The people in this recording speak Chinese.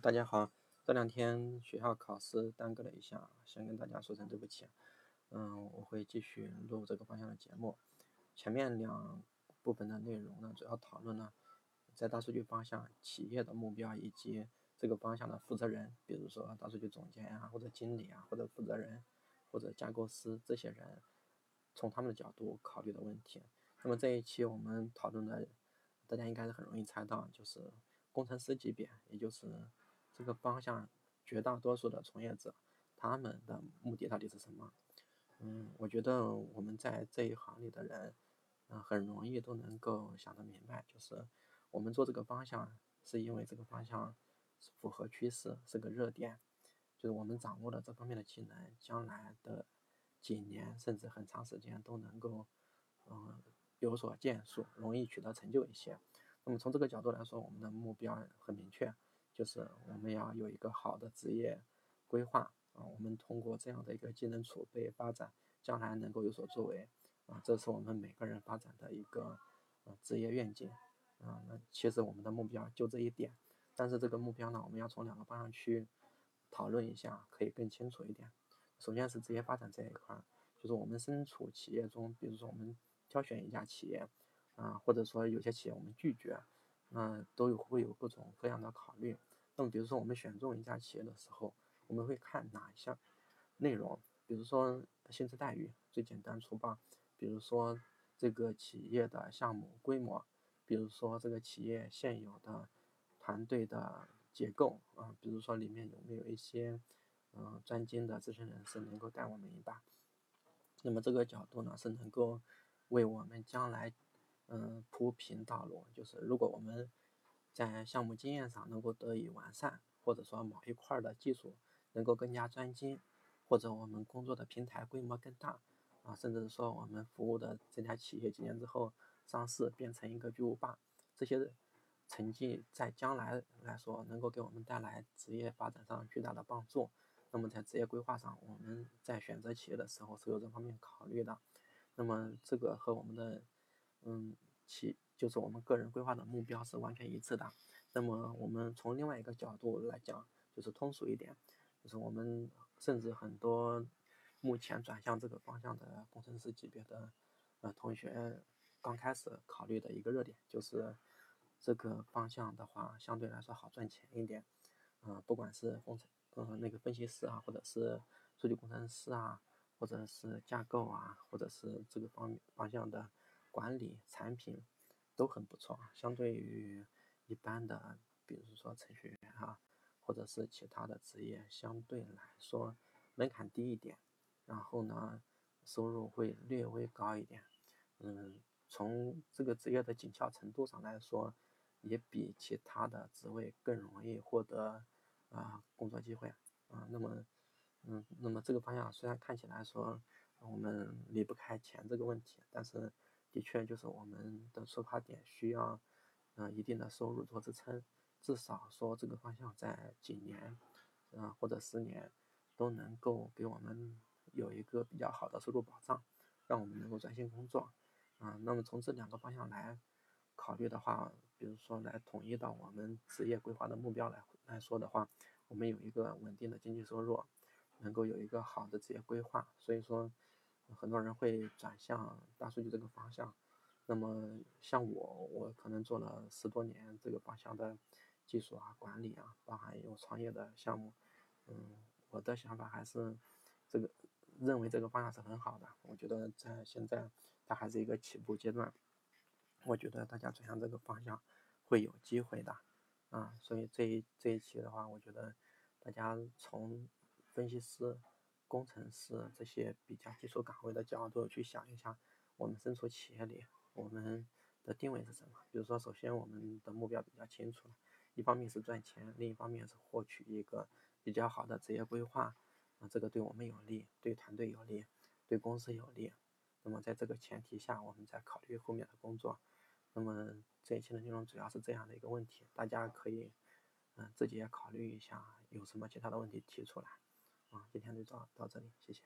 大家好，这两天学校考试耽搁了一下，先跟大家说声对不起。嗯，我会继续录这个方向的节目。前面两部分的内容呢，主要讨论了在大数据方向企业的目标以及这个方向的负责人，比如说大数据总监啊，或者经理啊，或者负责人，或者架构师这些人，从他们的角度考虑的问题。那么这一期我们讨论的，大家应该是很容易猜到，就是。工程师级别，也就是这个方向绝大多数的从业者，他们的目的到底是什么？嗯，我觉得我们在这一行里的人，嗯，很容易都能够想得明白，就是我们做这个方向，是因为这个方向符合趋势，是个热点，就是我们掌握了这方面的技能，将来的几年甚至很长时间都能够，嗯，有所建树，容易取得成就一些。那么从这个角度来说，我们的目标很明确，就是我们要有一个好的职业规划啊。我们通过这样的一个技能储备发展，将来能够有所作为啊。这是我们每个人发展的一个呃职业愿景啊。那其实我们的目标就这一点，但是这个目标呢，我们要从两个方向去讨论一下，可以更清楚一点。首先是职业发展这一块，就是我们身处企业中，比如说我们挑选一家企业。啊，或者说有些企业我们拒绝，那都有会有各种各样的考虑。那么比如说我们选中一家企业的时候，我们会看哪一项内容？比如说薪资待遇，最简单粗暴；比如说这个企业的项目规模；比如说这个企业现有的团队的结构啊；比如说里面有没有一些嗯专精的资深人士能够带我们一把。那么这个角度呢，是能够为我们将来。嗯，铺平道路，就是如果我们在项目经验上能够得以完善，或者说某一块的技术能够更加专精，或者我们工作的平台规模更大，啊，甚至说我们服务的这家企业几年之后上市变成一个巨无霸，这些成绩在将来来说能够给我们带来职业发展上巨大的帮助。那么在职业规划上，我们在选择企业的时候是有这方面考虑的。那么这个和我们的嗯，其就是我们个人规划的目标是完全一致的。那么我们从另外一个角度来讲，就是通俗一点，就是我们甚至很多目前转向这个方向的工程师级别的呃同学，刚开始考虑的一个热点就是这个方向的话，相对来说好赚钱一点。嗯，不管是工程嗯那个分析师啊，或者是数据工程师啊，或者是架构啊，或者是这个方方向的。管理产品都很不错，相对于一般的，比如说程序员啊，或者是其他的职业，相对来说门槛低一点，然后呢，收入会略微高一点。嗯，从这个职业的紧俏程度上来说，也比其他的职位更容易获得啊工作机会啊。那么，嗯，那么这个方向虽然看起来说我们离不开钱这个问题，但是。的确，就是我们的出发点需要，嗯，一定的收入做支撑，至少说这个方向在几年，嗯，或者十年，都能够给我们有一个比较好的收入保障，让我们能够专心工作，啊，那么从这两个方向来考虑的话，比如说来统一到我们职业规划的目标来来说的话，我们有一个稳定的经济收入，能够有一个好的职业规划，所以说。很多人会转向大数据这个方向，那么像我，我可能做了十多年这个方向的技术啊、管理啊，包含有创业的项目，嗯，我的想法还是这个认为这个方向是很好的。我觉得在现在它还是一个起步阶段，我觉得大家转向这个方向会有机会的，啊，所以这一这一期的话，我觉得大家从分析师。工程师这些比较基础岗位的角度去想一下，我们身处企业里，我们的定位是什么？比如说，首先我们的目标比较清楚，一方面是赚钱，另一方面是获取一个比较好的职业规划，啊，这个对我们有利，对团队有利，对公司有利。那么在这个前提下，我们再考虑后面的工作。那么这一期的内容主要是这样的一个问题，大家可以嗯自己也考虑一下，有什么其他的问题提出来。啊，今天就到到这里，谢谢。